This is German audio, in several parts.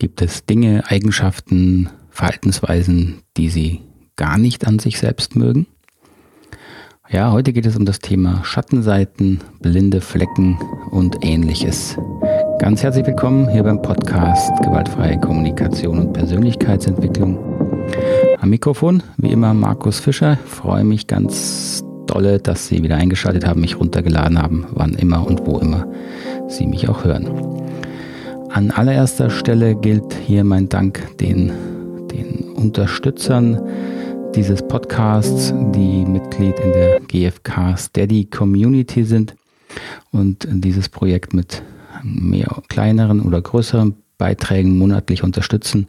Gibt es Dinge, Eigenschaften, Verhaltensweisen, die Sie gar nicht an sich selbst mögen? Ja, heute geht es um das Thema Schattenseiten, blinde Flecken und ähnliches. Ganz herzlich willkommen hier beim Podcast Gewaltfreie Kommunikation und Persönlichkeitsentwicklung. Am Mikrofon, wie immer, Markus Fischer. Ich freue mich ganz dolle, dass Sie wieder eingeschaltet haben, mich runtergeladen haben, wann immer und wo immer Sie mich auch hören. An allererster Stelle gilt hier mein Dank den, den Unterstützern dieses Podcasts, die Mitglied in der GFK Steady Community sind und dieses Projekt mit mehr kleineren oder größeren Beiträgen monatlich unterstützen.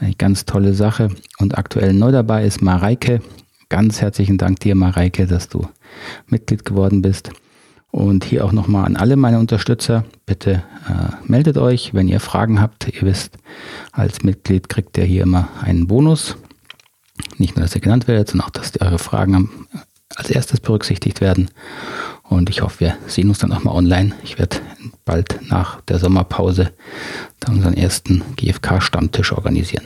Eine ganz tolle Sache. Und aktuell neu dabei ist Mareike. Ganz herzlichen Dank dir, Mareike, dass du Mitglied geworden bist. Und hier auch nochmal an alle meine Unterstützer, bitte äh, meldet euch, wenn ihr Fragen habt. Ihr wisst, als Mitglied kriegt ihr hier immer einen Bonus. Nicht nur, dass ihr genannt werdet, sondern auch, dass eure Fragen als erstes berücksichtigt werden. Und ich hoffe, wir sehen uns dann auch mal online. Ich werde bald nach der Sommerpause dann unseren ersten GFK-Stammtisch organisieren.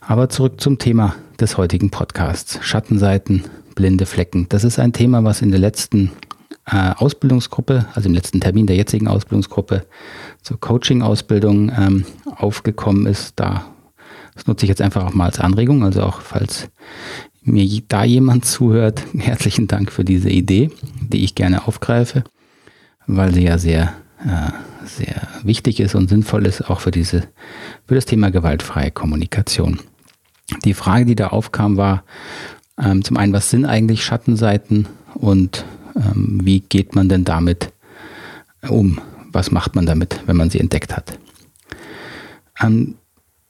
Aber zurück zum Thema des heutigen Podcasts. Schattenseiten, blinde Flecken. Das ist ein Thema, was in der letzten Ausbildungsgruppe, also im letzten Termin der jetzigen Ausbildungsgruppe zur Coaching-Ausbildung ähm, aufgekommen ist. Da das nutze ich jetzt einfach auch mal als Anregung. Also auch falls mir da jemand zuhört, herzlichen Dank für diese Idee, die ich gerne aufgreife, weil sie ja sehr, äh, sehr wichtig ist und sinnvoll ist, auch für diese, für das Thema gewaltfreie Kommunikation. Die Frage, die da aufkam, war ähm, zum einen, was sind eigentlich Schattenseiten und wie geht man denn damit um? Was macht man damit, wenn man sie entdeckt hat? Ähm,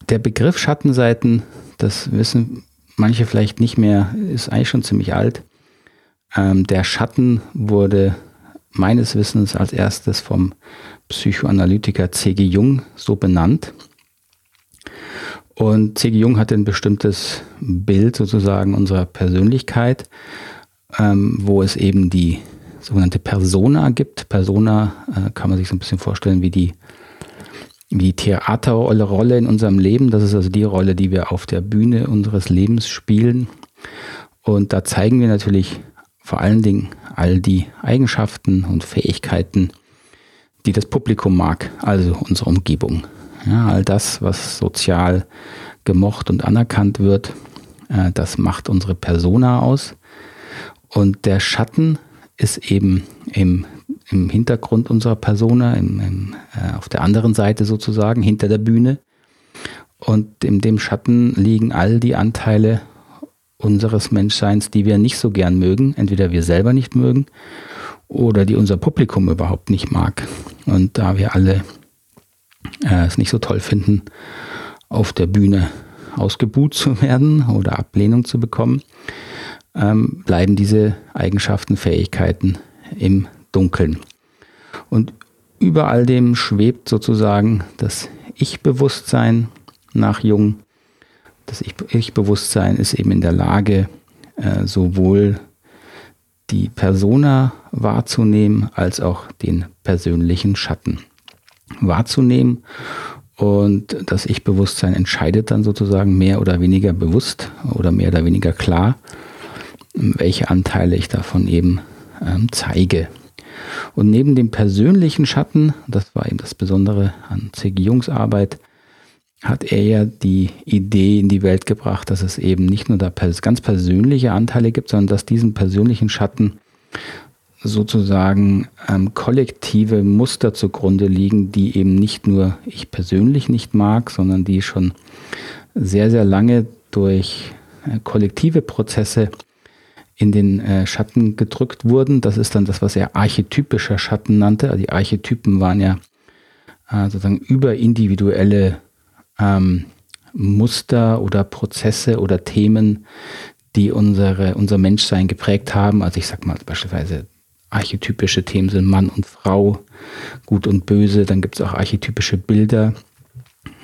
der Begriff Schattenseiten, das wissen manche vielleicht nicht mehr, ist eigentlich schon ziemlich alt. Ähm, der Schatten wurde meines Wissens als erstes vom Psychoanalytiker C.G. Jung so benannt. Und C.G. Jung hatte ein bestimmtes Bild sozusagen unserer Persönlichkeit ähm, wo es eben die sogenannte Persona gibt. Persona äh, kann man sich so ein bisschen vorstellen wie die, wie die Theaterrolle in unserem Leben. Das ist also die Rolle, die wir auf der Bühne unseres Lebens spielen. Und da zeigen wir natürlich vor allen Dingen all die Eigenschaften und Fähigkeiten, die das Publikum mag, also unsere Umgebung. Ja, all das, was sozial gemocht und anerkannt wird, äh, das macht unsere Persona aus. Und der Schatten ist eben im, im Hintergrund unserer Persona, im, im, äh, auf der anderen Seite sozusagen, hinter der Bühne. Und in dem Schatten liegen all die Anteile unseres Menschseins, die wir nicht so gern mögen, entweder wir selber nicht mögen oder die unser Publikum überhaupt nicht mag. Und da wir alle äh, es nicht so toll finden, auf der Bühne ausgebuht zu werden oder Ablehnung zu bekommen, ähm, bleiben diese Eigenschaften, Fähigkeiten im Dunkeln. Und über all dem schwebt sozusagen das Ich-Bewusstsein nach Jung. Das Ich-Bewusstsein ist eben in der Lage, äh, sowohl die Persona wahrzunehmen als auch den persönlichen Schatten wahrzunehmen. Und das Ich-Bewusstsein entscheidet dann sozusagen mehr oder weniger bewusst oder mehr oder weniger klar, welche Anteile ich davon eben ähm, zeige. Und neben dem persönlichen Schatten, das war eben das Besondere an C.G. Jungs Arbeit, hat er ja die Idee in die Welt gebracht, dass es eben nicht nur da ganz persönliche Anteile gibt, sondern dass diesen persönlichen Schatten sozusagen ähm, kollektive Muster zugrunde liegen, die eben nicht nur ich persönlich nicht mag, sondern die schon sehr, sehr lange durch äh, kollektive Prozesse in den äh, Schatten gedrückt wurden. Das ist dann das, was er archetypischer Schatten nannte. Also die Archetypen waren ja äh, sozusagen überindividuelle ähm, Muster oder Prozesse oder Themen, die unsere, unser Menschsein geprägt haben. Also ich sag mal beispielsweise archetypische Themen sind Mann und Frau, Gut und Böse. Dann gibt es auch archetypische Bilder,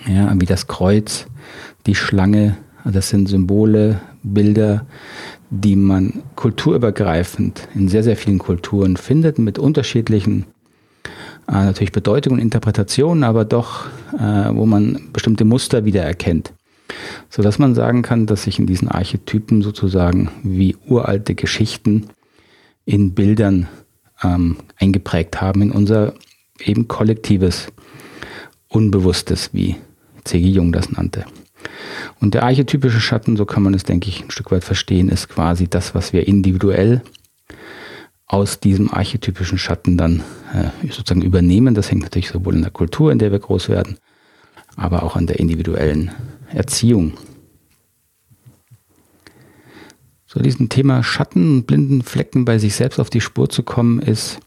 ja, wie das Kreuz, die Schlange. Das sind Symbole, Bilder, die man kulturübergreifend in sehr, sehr vielen Kulturen findet, mit unterschiedlichen äh, natürlich Bedeutung und Interpretation, aber doch, äh, wo man bestimmte Muster wiedererkennt. Sodass man sagen kann, dass sich in diesen Archetypen sozusagen wie uralte Geschichten in Bildern ähm, eingeprägt haben, in unser eben kollektives Unbewusstes, wie C.G. Jung das nannte. Und der archetypische Schatten, so kann man es, denke ich, ein Stück weit verstehen, ist quasi das, was wir individuell aus diesem archetypischen Schatten dann äh, sozusagen übernehmen. Das hängt natürlich sowohl in der Kultur, in der wir groß werden, aber auch an der individuellen Erziehung. So, diesem Thema Schatten und blinden Flecken bei sich selbst auf die Spur zu kommen, ist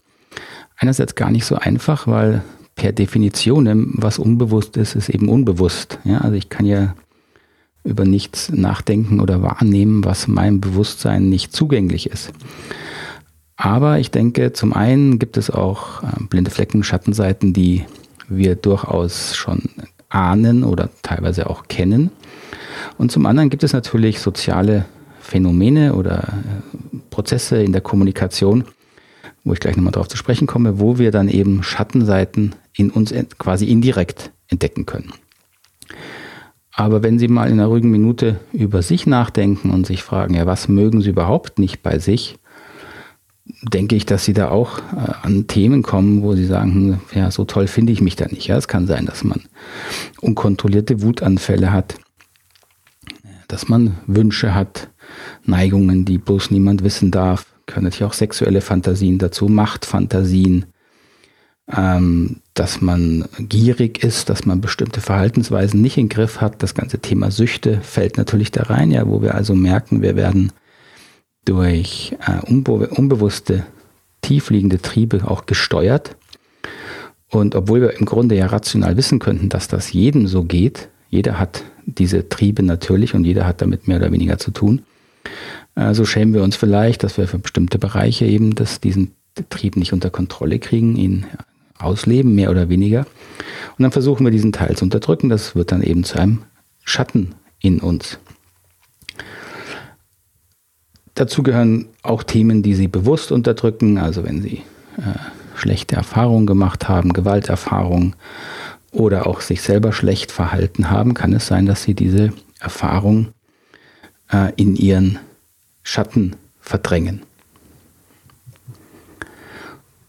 einerseits gar nicht so einfach, weil per Definition, was unbewusst ist, ist eben unbewusst. Ja, also ich kann ja über nichts nachdenken oder wahrnehmen, was meinem Bewusstsein nicht zugänglich ist. Aber ich denke, zum einen gibt es auch äh, blinde Flecken, Schattenseiten, die wir durchaus schon ahnen oder teilweise auch kennen. Und zum anderen gibt es natürlich soziale Phänomene oder äh, Prozesse in der Kommunikation, wo ich gleich nochmal darauf zu sprechen komme, wo wir dann eben Schattenseiten in uns quasi indirekt entdecken können. Aber wenn Sie mal in einer ruhigen Minute über sich nachdenken und sich fragen, ja, was mögen Sie überhaupt nicht bei sich, denke ich, dass Sie da auch äh, an Themen kommen, wo Sie sagen, hm, ja, so toll finde ich mich da nicht. Ja, es kann sein, dass man unkontrollierte Wutanfälle hat, dass man Wünsche hat, Neigungen, die bloß niemand wissen darf, können natürlich auch sexuelle Fantasien dazu, Machtfantasien, ähm, dass man gierig ist, dass man bestimmte Verhaltensweisen nicht im Griff hat. Das ganze Thema Süchte fällt natürlich da rein, ja, wo wir also merken, wir werden durch äh, unbe unbewusste, tiefliegende Triebe auch gesteuert. Und obwohl wir im Grunde ja rational wissen könnten, dass das jedem so geht, jeder hat diese Triebe natürlich und jeder hat damit mehr oder weniger zu tun, äh, so schämen wir uns vielleicht, dass wir für bestimmte Bereiche eben das, diesen Trieb nicht unter Kontrolle kriegen, ihn ausleben, mehr oder weniger. Und dann versuchen wir diesen Teil zu unterdrücken. Das wird dann eben zu einem Schatten in uns. Dazu gehören auch Themen, die Sie bewusst unterdrücken, also wenn Sie äh, schlechte Erfahrungen gemacht haben, Gewalterfahrungen oder auch sich selber schlecht verhalten haben, kann es sein, dass Sie diese Erfahrung äh, in Ihren Schatten verdrängen.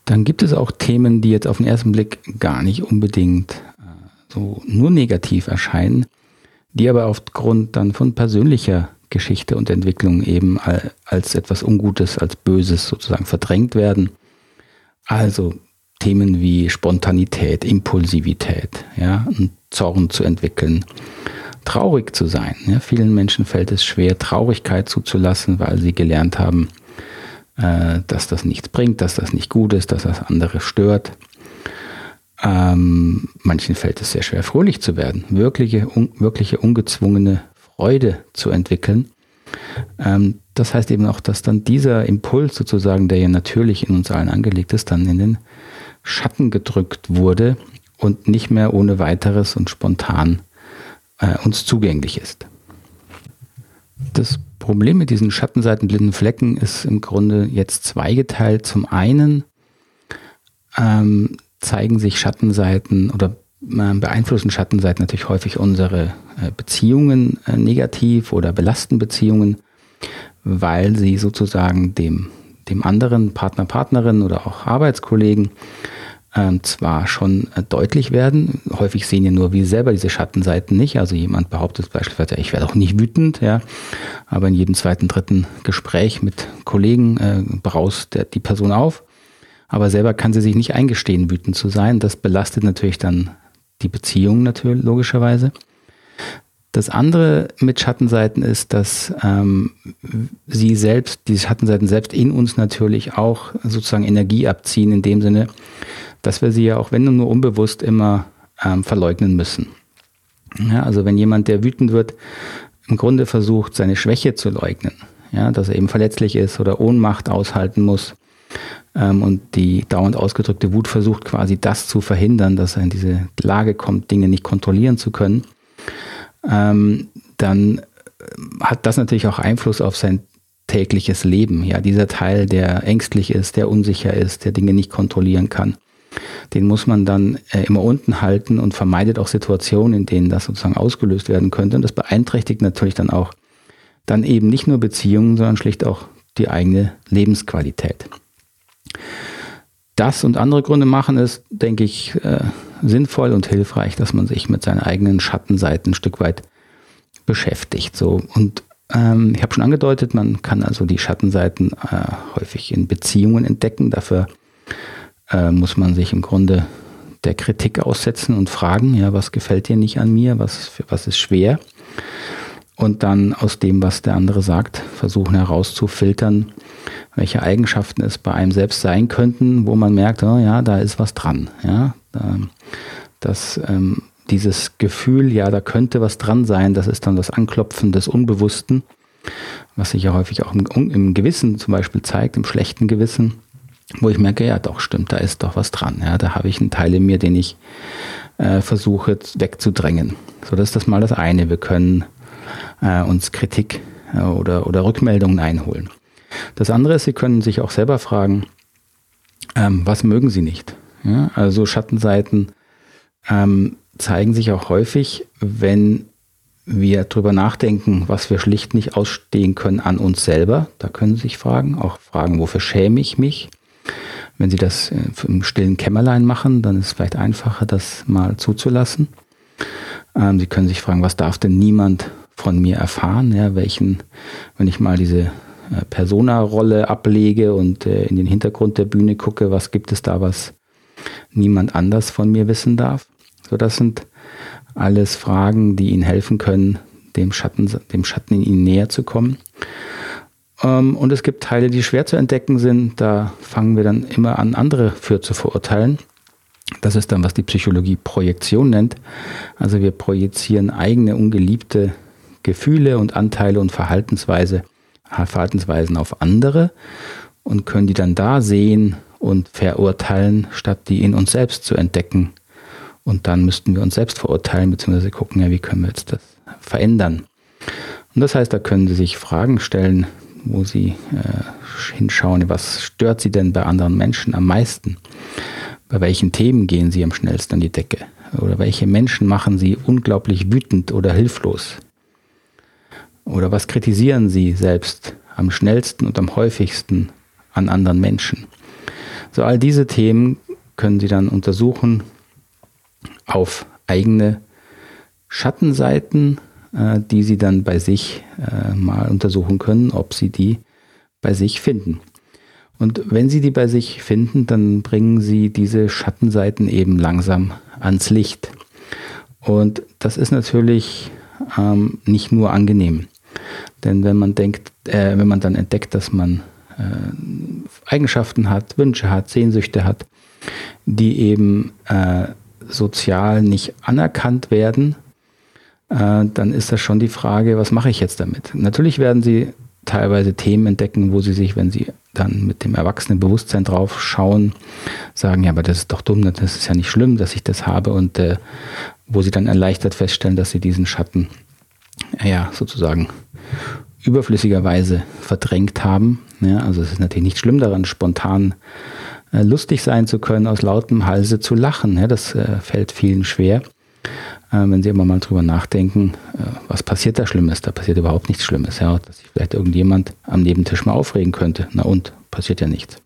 Dann gibt es auch Themen, die jetzt auf den ersten Blick gar nicht unbedingt äh, so nur negativ erscheinen, die aber aufgrund dann von persönlicher Geschichte und Entwicklung eben als etwas Ungutes, als Böses sozusagen verdrängt werden. Also Themen wie Spontanität, Impulsivität, ja, Zorn zu entwickeln, traurig zu sein. Ja. Vielen Menschen fällt es schwer, Traurigkeit zuzulassen, weil sie gelernt haben, äh, dass das nichts bringt, dass das nicht gut ist, dass das andere stört. Ähm, manchen fällt es sehr schwer, fröhlich zu werden, wirkliche, un, wirkliche ungezwungene Freude zu entwickeln. Ähm, das heißt eben auch, dass dann dieser Impuls sozusagen, der ja natürlich in uns allen angelegt ist, dann in den Schatten gedrückt wurde und nicht mehr ohne weiteres und spontan äh, uns zugänglich ist. Das Problem mit diesen schattenseitenblinden Flecken ist im Grunde jetzt zweigeteilt. Zum einen ähm, zeigen sich Schattenseiten oder äh, beeinflussen Schattenseiten natürlich häufig unsere äh, Beziehungen äh, negativ oder belasten Beziehungen, weil sie sozusagen dem, dem anderen Partner, Partnerin oder auch Arbeitskollegen ähm, zwar schon äh, deutlich werden. Häufig sehen ja nur wir selber diese Schattenseiten nicht. Also jemand behauptet beispielsweise, ich werde auch nicht wütend, ja. Aber in jedem zweiten, dritten Gespräch mit Kollegen äh, braust der, die Person auf. Aber selber kann sie sich nicht eingestehen, wütend zu sein. Das belastet natürlich dann die Beziehung natürlich logischerweise. Das andere mit Schattenseiten ist, dass ähm, sie selbst, die Schattenseiten selbst in uns natürlich auch sozusagen Energie abziehen, in dem Sinne, dass wir sie ja auch wenn nur unbewusst immer ähm, verleugnen müssen. Ja, also wenn jemand, der wütend wird, im Grunde versucht, seine Schwäche zu leugnen, ja, dass er eben verletzlich ist oder Ohnmacht aushalten muss ähm, und die dauernd ausgedrückte Wut versucht quasi das zu verhindern, dass er in diese Lage kommt, Dinge nicht kontrollieren zu können, ähm, dann hat das natürlich auch Einfluss auf sein tägliches Leben. Ja, dieser Teil, der ängstlich ist, der unsicher ist, der Dinge nicht kontrollieren kann den muss man dann äh, immer unten halten und vermeidet auch Situationen, in denen das sozusagen ausgelöst werden könnte. Und das beeinträchtigt natürlich dann auch dann eben nicht nur Beziehungen, sondern schlicht auch die eigene Lebensqualität. Das und andere Gründe machen es, denke ich, äh, sinnvoll und hilfreich, dass man sich mit seinen eigenen Schattenseiten ein Stück weit beschäftigt. So und ähm, ich habe schon angedeutet, man kann also die Schattenseiten äh, häufig in Beziehungen entdecken. Dafür äh, muss man sich im Grunde der Kritik aussetzen und fragen, ja, was gefällt dir nicht an mir, was, was ist schwer? Und dann aus dem, was der andere sagt, versuchen herauszufiltern, welche Eigenschaften es bei einem selbst sein könnten, wo man merkt, oh ja, da ist was dran. Ja, dass ähm, dieses Gefühl, ja, da könnte was dran sein, das ist dann das Anklopfen des Unbewussten, was sich ja häufig auch im, im Gewissen zum Beispiel zeigt, im schlechten Gewissen, wo ich merke, ja, doch, stimmt, da ist doch was dran. Ja, da habe ich einen Teil in mir, den ich äh, versuche wegzudrängen. So, das ist das mal das eine. Wir können äh, uns Kritik äh, oder, oder Rückmeldungen einholen. Das andere ist, Sie können sich auch selber fragen, ähm, was mögen Sie nicht? Ja, also Schattenseiten ähm, zeigen sich auch häufig, wenn wir darüber nachdenken, was wir schlicht nicht ausstehen können an uns selber. Da können Sie sich fragen, auch fragen, wofür schäme ich mich? Wenn Sie das äh, im stillen Kämmerlein machen, dann ist es vielleicht einfacher, das mal zuzulassen. Ähm, Sie können sich fragen, was darf denn niemand von mir erfahren? Ja, welchen, wenn ich mal diese äh, Persona-Rolle ablege und äh, in den Hintergrund der Bühne gucke, was gibt es da, was niemand anders von mir wissen darf? So, das sind alles Fragen, die Ihnen helfen können, dem Schatten, dem Schatten in Ihnen näher zu kommen. Ähm, und es gibt Teile, die schwer zu entdecken sind. Da fangen wir dann immer an, andere für zu verurteilen. Das ist dann, was die Psychologie Projektion nennt. Also wir projizieren eigene ungeliebte Gefühle und Anteile und Verhaltensweise, Verhaltensweisen auf andere und können die dann da sehen und verurteilen, statt die in uns selbst zu entdecken und dann müssten wir uns selbst verurteilen, beziehungsweise gucken, ja, wie können wir jetzt das verändern. Und das heißt, da können Sie sich Fragen stellen, wo Sie äh, hinschauen, was stört Sie denn bei anderen Menschen am meisten? Bei welchen Themen gehen Sie am schnellsten an die Decke? Oder welche Menschen machen Sie unglaublich wütend oder hilflos? Oder was kritisieren Sie selbst am schnellsten und am häufigsten an anderen Menschen? So all diese Themen können Sie dann untersuchen, auf eigene Schattenseiten, die Sie dann bei sich äh, mal untersuchen können, ob Sie die bei sich finden. Und wenn Sie die bei sich finden, dann bringen Sie diese Schattenseiten eben langsam ans Licht. Und das ist natürlich ähm, nicht nur angenehm. Denn wenn man denkt, äh, wenn man dann entdeckt, dass man äh, Eigenschaften hat, Wünsche hat, Sehnsüchte hat, die eben äh, sozial nicht anerkannt werden, äh, dann ist das schon die Frage, was mache ich jetzt damit? Natürlich werden Sie teilweise Themen entdecken, wo Sie sich, wenn Sie dann mit dem erwachsenen Bewusstsein drauf schauen, sagen, ja, aber das ist doch dumm, das ist ja nicht schlimm, dass ich das habe und äh, wo Sie dann erleichtert feststellen, dass Sie diesen Schatten ja sozusagen überflüssigerweise verdrängt haben. Ja, also es ist natürlich nicht schlimm daran, spontan äh, lustig sein zu können, aus lautem Halse zu lachen. Ja, das äh, fällt vielen schwer. Äh, wenn Sie immer mal drüber nachdenken, äh, was passiert da Schlimmes? Da passiert überhaupt nichts Schlimmes. Ja, dass sich vielleicht irgendjemand am Nebentisch mal aufregen könnte. Na und, passiert ja nichts.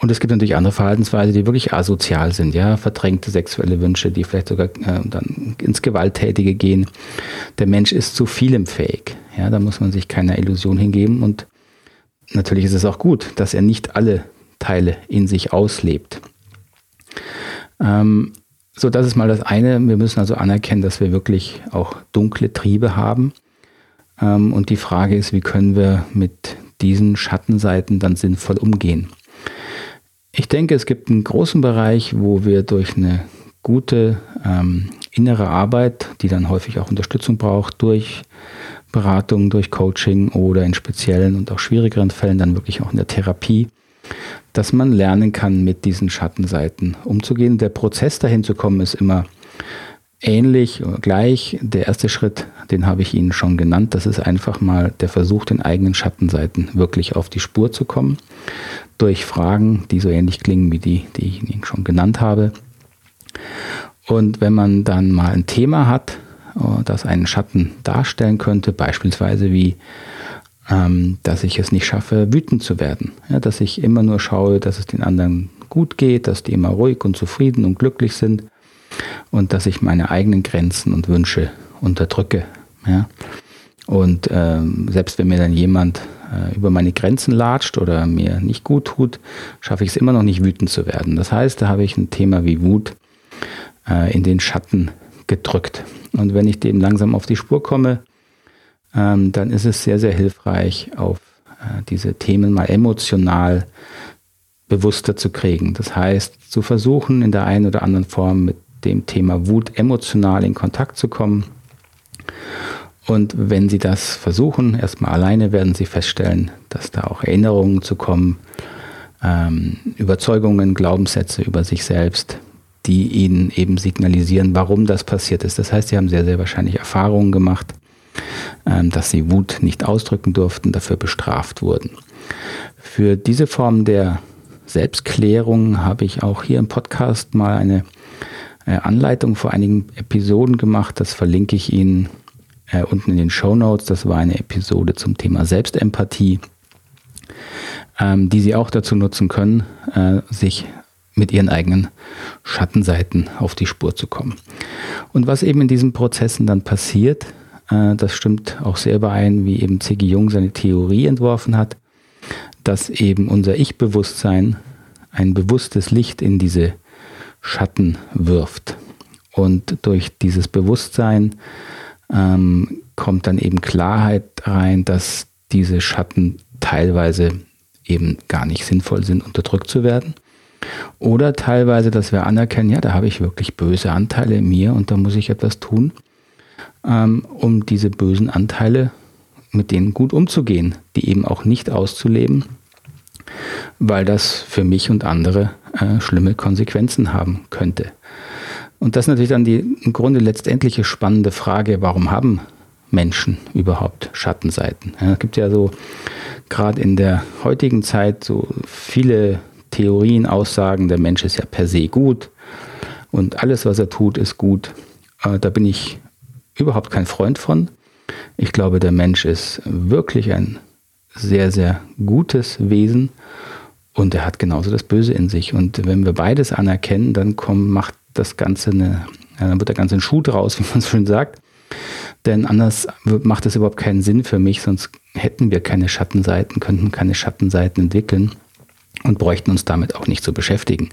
Und es gibt natürlich andere Verhaltensweisen, die wirklich asozial sind, ja, verdrängte sexuelle Wünsche, die vielleicht sogar äh, dann ins Gewalttätige gehen. Der Mensch ist zu vielem fähig. Ja, da muss man sich keiner Illusion hingeben. Und natürlich ist es auch gut, dass er nicht alle Teile in sich auslebt. Ähm, so, das ist mal das eine. Wir müssen also anerkennen, dass wir wirklich auch dunkle Triebe haben. Ähm, und die Frage ist, wie können wir mit diesen Schattenseiten dann sinnvoll umgehen? Ich denke, es gibt einen großen Bereich, wo wir durch eine gute ähm, innere Arbeit, die dann häufig auch Unterstützung braucht, durch Beratung, durch Coaching oder in speziellen und auch schwierigeren Fällen dann wirklich auch in der Therapie, dass man lernen kann, mit diesen Schattenseiten umzugehen. Der Prozess dahin zu kommen ist immer ähnlich oder gleich. Der erste Schritt, den habe ich Ihnen schon genannt, das ist einfach mal der Versuch, den eigenen Schattenseiten wirklich auf die Spur zu kommen. durch Fragen, die so ähnlich klingen wie die, die ich Ihnen schon genannt habe. Und wenn man dann mal ein Thema hat, äh, das einen Schatten darstellen könnte, beispielsweise wie, ähm, dass ich es nicht schaffe, wütend zu werden, ja, dass ich immer nur schaue, dass es den anderen gut geht, dass die immer ruhig und zufrieden und glücklich sind und dass ich meine eigenen Grenzen und Wünsche unterdrücke. Ja. Und ähm, selbst wenn mir dann jemand äh, über meine Grenzen latscht oder mir nicht gut tut, schaffe ich es immer noch nicht wütend zu werden. Das heißt, da habe ich ein Thema wie Wut äh, in den Schatten gedrückt. Und wenn ich dem langsam auf die Spur komme, ähm, dann ist es sehr, sehr hilfreich, auf äh, diese Themen mal emotional bewusster zu kriegen. Das heißt, zu versuchen, in der einen oder anderen Form mit dem Thema Wut emotional in Kontakt zu kommen. Und wenn Sie das versuchen, erstmal alleine, werden Sie feststellen, dass da auch Erinnerungen zu kommen, ähm, Überzeugungen, Glaubenssätze über sich selbst, die Ihnen eben signalisieren, warum das passiert ist. Das heißt, Sie haben sehr, sehr wahrscheinlich Erfahrungen gemacht, dass Sie Wut nicht ausdrücken durften, dafür bestraft wurden. Für diese Form der Selbstklärung habe ich auch hier im Podcast mal eine äh, Anleitung vor einigen Episoden gemacht. Das verlinke ich Ihnen äh, unten in den Show Notes. Das war eine Episode zum Thema Selbstempathie, ähm, die Sie auch dazu nutzen können, äh, sich mit ihren eigenen Schattenseiten auf die Spur zu kommen. Und was eben in diesen Prozessen dann passiert, äh, das stimmt auch sehr überein, wie eben C.G. Jung seine Theorie entworfen hat, dass eben unser Ich-Bewusstsein ein bewusstes Licht in diese Schatten wirft. Und durch dieses Bewusstsein ähm, kommt dann eben Klarheit rein, dass diese Schatten teilweise eben gar nicht sinnvoll sind, unterdrückt zu werden. Oder teilweise, dass wir anerkennen, ja, da habe ich wirklich böse Anteile in mir und da muss ich etwas tun, ähm, um diese bösen Anteile mit denen gut umzugehen, die eben auch nicht auszuleben, weil das für mich und andere äh, schlimme Konsequenzen haben könnte. Und das ist natürlich dann die im Grunde letztendliche spannende Frage, warum haben Menschen überhaupt Schattenseiten? Ja, es gibt ja so gerade in der heutigen Zeit so viele Theorien, Aussagen, der Mensch ist ja per se gut und alles, was er tut, ist gut. Äh, da bin ich überhaupt kein Freund von. Ich glaube, der Mensch ist wirklich ein sehr, sehr gutes Wesen und er hat genauso das Böse in sich. Und wenn wir beides anerkennen, dann kommt, macht das Ganze eine, dann wird der ganze ein Schuh draus, wie man so schön sagt. Denn anders macht es überhaupt keinen Sinn für mich, sonst hätten wir keine Schattenseiten, könnten keine Schattenseiten entwickeln und bräuchten uns damit auch nicht zu beschäftigen.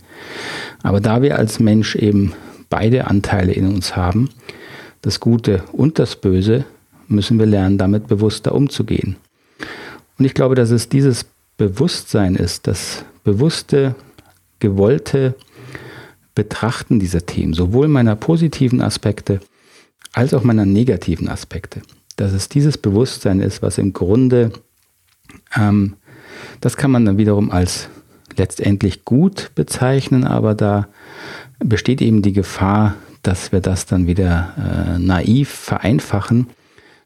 Aber da wir als Mensch eben beide Anteile in uns haben, das Gute und das Böse, müssen wir lernen, damit bewusster umzugehen. Und ich glaube, dass es dieses Bewusstsein ist, das bewusste, gewollte Betrachten dieser Themen, sowohl meiner positiven Aspekte als auch meiner negativen Aspekte. Dass es dieses Bewusstsein ist, was im Grunde, ähm, das kann man dann wiederum als letztendlich gut bezeichnen, aber da besteht eben die Gefahr, dass wir das dann wieder äh, naiv vereinfachen.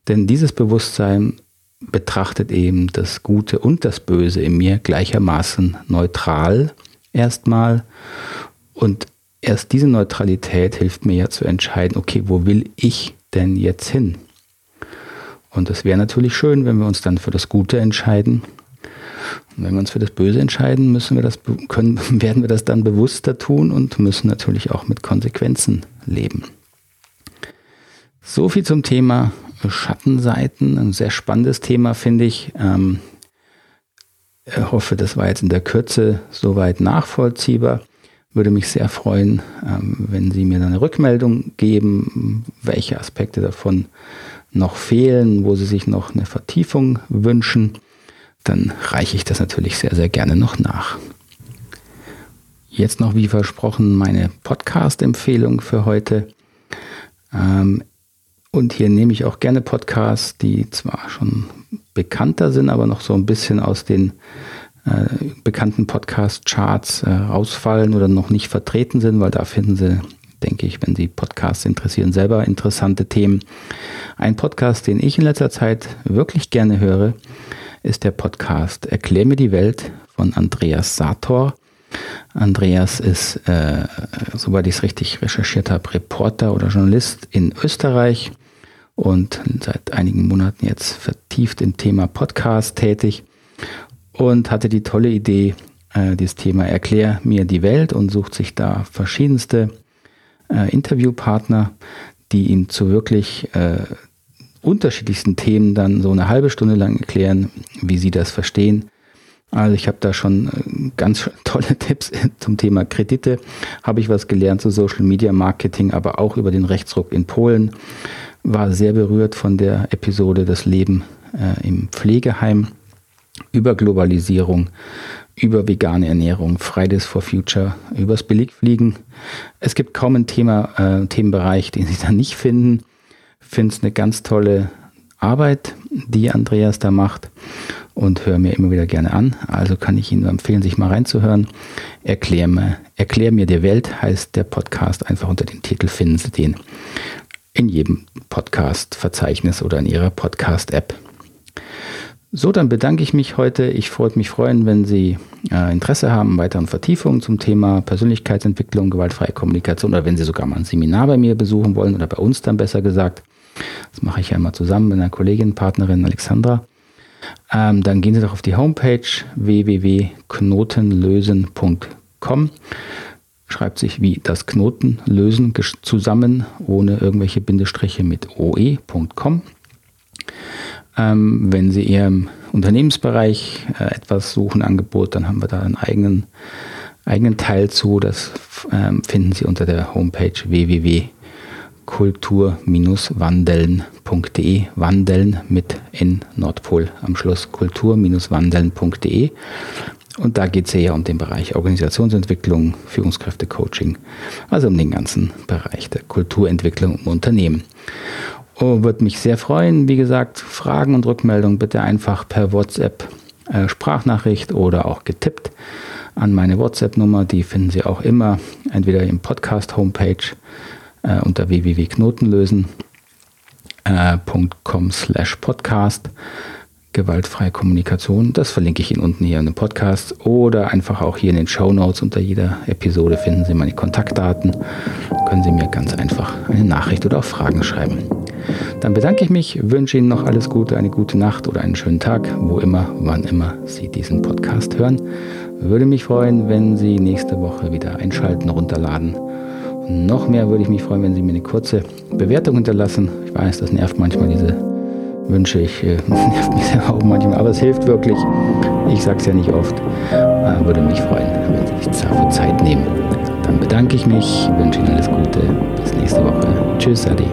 Denn dieses Bewusstsein betrachtet eben das Gute und das Böse in mir gleichermaßen neutral erstmal. Und erst diese Neutralität hilft mir ja zu entscheiden, okay, wo will ich denn jetzt hin? Und es wäre natürlich schön, wenn wir uns dann für das Gute entscheiden und wenn wir uns für das Böse entscheiden, müssen wir das, können, werden wir das dann bewusster tun und müssen natürlich auch mit Konsequenzen leben. So viel zum Thema Schattenseiten. Ein sehr spannendes Thema, finde ich. Ähm, ich hoffe, das war jetzt in der Kürze soweit nachvollziehbar. Würde mich sehr freuen, ähm, wenn Sie mir dann eine Rückmeldung geben, welche Aspekte davon noch fehlen, wo Sie sich noch eine Vertiefung wünschen dann reiche ich das natürlich sehr, sehr gerne noch nach. Jetzt noch, wie versprochen, meine Podcast-Empfehlung für heute. Ähm, und hier nehme ich auch gerne Podcasts, die zwar schon bekannter sind, aber noch so ein bisschen aus den äh, bekannten Podcast-Charts äh, rausfallen oder noch nicht vertreten sind, weil da finden Sie, denke ich, wenn Sie Podcasts interessieren, selber interessante Themen. Ein Podcast, den ich in letzter Zeit wirklich gerne höre, ist der Podcast Erklär mir die Welt von Andreas Sator. Andreas ist, äh, soweit ich es richtig recherchiert habe, Reporter oder Journalist in Österreich und seit einigen Monaten jetzt vertieft im Thema Podcast tätig und hatte die tolle Idee, äh, dieses Thema Erklär mir die Welt und sucht sich da verschiedenste äh, Interviewpartner, die ihn zu wirklich äh, unterschiedlichsten Themen dann so eine halbe Stunde lang erklären, wie sie das verstehen. Also ich habe da schon äh, ganz tolle Tipps zum Thema Kredite, habe ich was gelernt zu Social Media Marketing, aber auch über den Rechtsruck in Polen. War sehr berührt von der Episode Das Leben äh, im Pflegeheim über Globalisierung, über vegane Ernährung, Fridays for Future, übers Billigfliegen. Es gibt kaum einen Thema, äh, Themenbereich, den Sie da nicht finden. Finde es eine ganz tolle Arbeit, die Andreas da macht und höre mir immer wieder gerne an. Also kann ich Ihnen empfehlen, sich mal reinzuhören. Erklär mir, Erklär mir die Welt heißt der Podcast. Einfach unter dem Titel finden Sie den in jedem Podcast-Verzeichnis oder in Ihrer Podcast-App. So, dann bedanke ich mich heute. Ich freue mich freuen, wenn Sie äh, Interesse haben weiteren Vertiefungen zum Thema Persönlichkeitsentwicklung, gewaltfreie Kommunikation oder wenn Sie sogar mal ein Seminar bei mir besuchen wollen oder bei uns dann besser gesagt. Das mache ich ja immer zusammen mit einer Kollegin, Partnerin Alexandra. Ähm, dann gehen Sie doch auf die Homepage www.knotenlösen.com. Schreibt sich wie das Knoten lösen zusammen, ohne irgendwelche Bindestriche mit oe.com. Ähm, wenn Sie im Unternehmensbereich äh, etwas suchen, Angebot, dann haben wir da einen eigenen, eigenen Teil zu. Das ähm, finden Sie unter der Homepage www.kultur-wandeln.de. Wandeln mit N Nordpol am Schluss. Kultur-wandeln.de. Und da geht es ja um den Bereich Organisationsentwicklung, Führungskräftecoaching, also um den ganzen Bereich der Kulturentwicklung im Unternehmen. Oh, würde mich sehr freuen. Wie gesagt, Fragen und Rückmeldungen bitte einfach per WhatsApp äh, Sprachnachricht oder auch getippt an meine WhatsApp-Nummer. Die finden Sie auch immer entweder im Podcast-Homepage äh, unter www.knotenlösen.com äh, slash podcast gewaltfreie Kommunikation. Das verlinke ich Ihnen unten hier in dem Podcast oder einfach auch hier in den Show Notes. Unter jeder Episode finden Sie meine Kontaktdaten. Können Sie mir ganz einfach eine Nachricht oder auch Fragen schreiben. Dann bedanke ich mich, wünsche Ihnen noch alles Gute, eine gute Nacht oder einen schönen Tag, wo immer, wann immer Sie diesen Podcast hören. Würde mich freuen, wenn Sie nächste Woche wieder einschalten, runterladen. Noch mehr würde ich mich freuen, wenn Sie mir eine kurze Bewertung hinterlassen. Ich weiß, das nervt manchmal diese Wünsche. Ich äh, nervt mich selber auch manchmal, aber es hilft wirklich. Ich sage es ja nicht oft. Äh, würde mich freuen, wenn Sie sich dafür Zeit nehmen. Dann bedanke ich mich, wünsche Ihnen alles Gute. Bis nächste Woche. Tschüss, Adi.